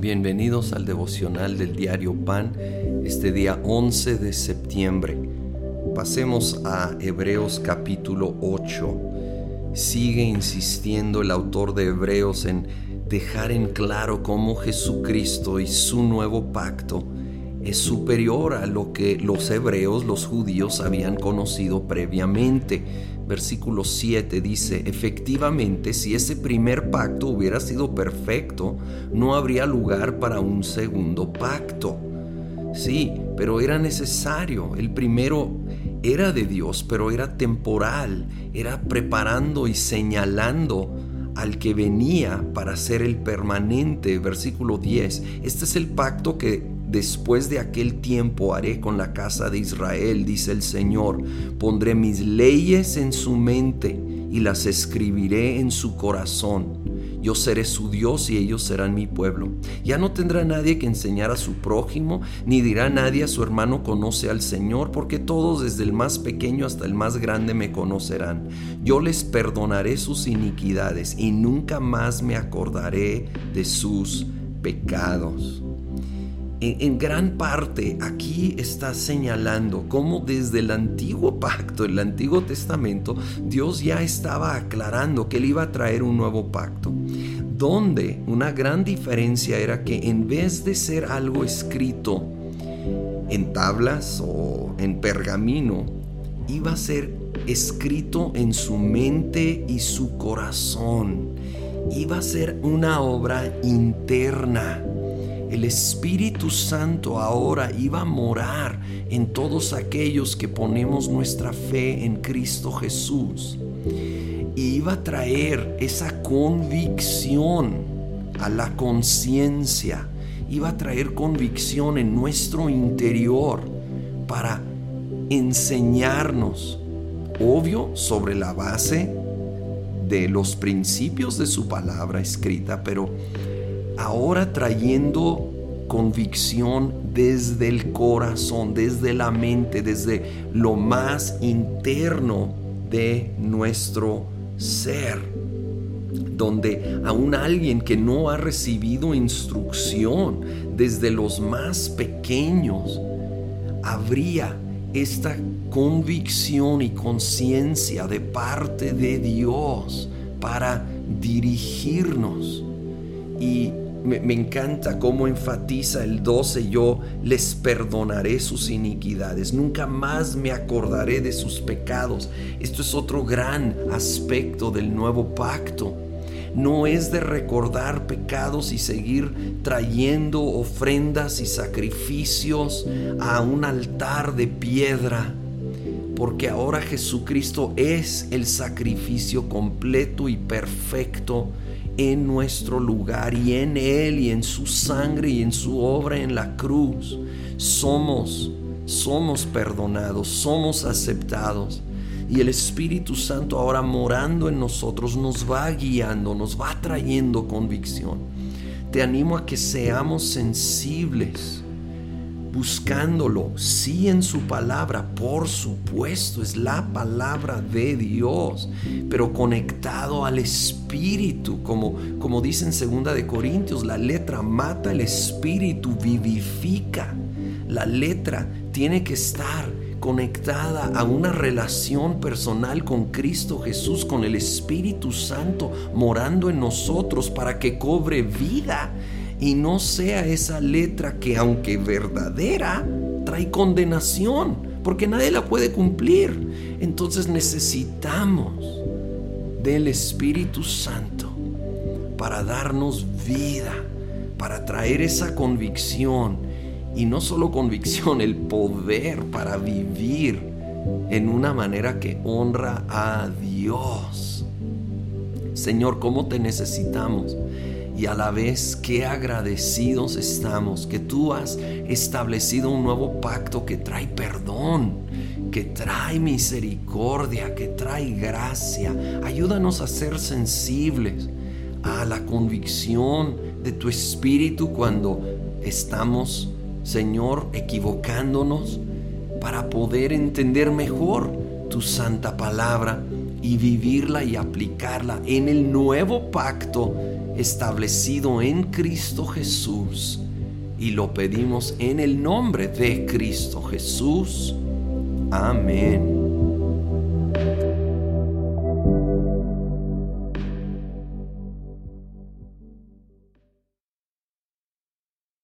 Bienvenidos al devocional del diario Pan, este día 11 de septiembre. Pasemos a Hebreos capítulo 8. Sigue insistiendo el autor de Hebreos en dejar en claro cómo Jesucristo y su nuevo pacto es superior a lo que los hebreos, los judíos, habían conocido previamente. Versículo 7 dice, efectivamente, si ese primer pacto hubiera sido perfecto, no habría lugar para un segundo pacto. Sí, pero era necesario. El primero era de Dios, pero era temporal, era preparando y señalando al que venía para ser el permanente. Versículo 10. Este es el pacto que Después de aquel tiempo haré con la casa de Israel, dice el Señor. Pondré mis leyes en su mente y las escribiré en su corazón. Yo seré su Dios y ellos serán mi pueblo. Ya no tendrá nadie que enseñar a su prójimo, ni dirá nadie a su hermano conoce al Señor, porque todos desde el más pequeño hasta el más grande me conocerán. Yo les perdonaré sus iniquidades y nunca más me acordaré de sus pecados en, gran parte aquí está señalando cómo desde el antiguo pacto, el antiguo testamento, Dios ya estaba aclarando que él iba a traer un nuevo pacto, donde una gran diferencia era que en vez de ser algo escrito en tablas o en pergamino, iba a ser escrito en su mente y su corazón. Iba a ser una obra interna el Espíritu Santo ahora iba a morar en todos aquellos que ponemos nuestra fe en Cristo Jesús. Y iba a traer esa convicción a la conciencia. Iba a traer convicción en nuestro interior para enseñarnos, obvio, sobre la base de los principios de su palabra escrita, pero ahora trayendo convicción desde el corazón, desde la mente, desde lo más interno de nuestro ser, donde aún alguien que no ha recibido instrucción desde los más pequeños, habría esta convicción y conciencia de parte de Dios para dirigirnos y me, encanta cómo enfatiza el 12, yo les perdonaré sus iniquidades, nunca más me acordaré de sus pecados. Esto es otro gran aspecto del nuevo pacto. No es de recordar pecados y seguir trayendo ofrendas y sacrificios a un altar de piedra porque ahora Jesucristo es el sacrificio completo y perfecto en nuestro lugar y en Él y en su sangre y en su obra en la cruz. Somos, somos perdonados, somos aceptados. Y el Espíritu Santo ahora morando en nosotros nos va guiando, nos va trayendo convicción. Te animo a que seamos sensibles buscándolo, sí en su palabra, por supuesto, es la palabra de Dios, pero conectado al Espíritu, como, como dice en segunda de Corintios, la letra mata, el Espíritu vivifica. La letra tiene que estar conectada a una relación personal con Cristo Jesús, con el Espíritu Santo morando en nosotros para que cobre vida y no sea esa letra que aunque verdadera, trae condenación, porque nadie la puede cumplir. Entonces necesitamos del Espíritu Santo para darnos vida, para traer esa convicción y no solo convicción, el poder para vivir en una manera que honra a Dios. Señor, ¿cómo te necesitamos? Y a la vez qué agradecidos estamos que tú has establecido un nuevo pacto que trae perdón, que trae misericordia, que trae gracia. Ayúdanos a ser sensibles a la convicción de tu espíritu cuando estamos, Señor, equivocándonos para poder entender mejor tu santa palabra y vivirla y aplicarla en el nuevo pacto establecido en Cristo Jesús. Y lo pedimos en el nombre de Cristo Jesús. Amén.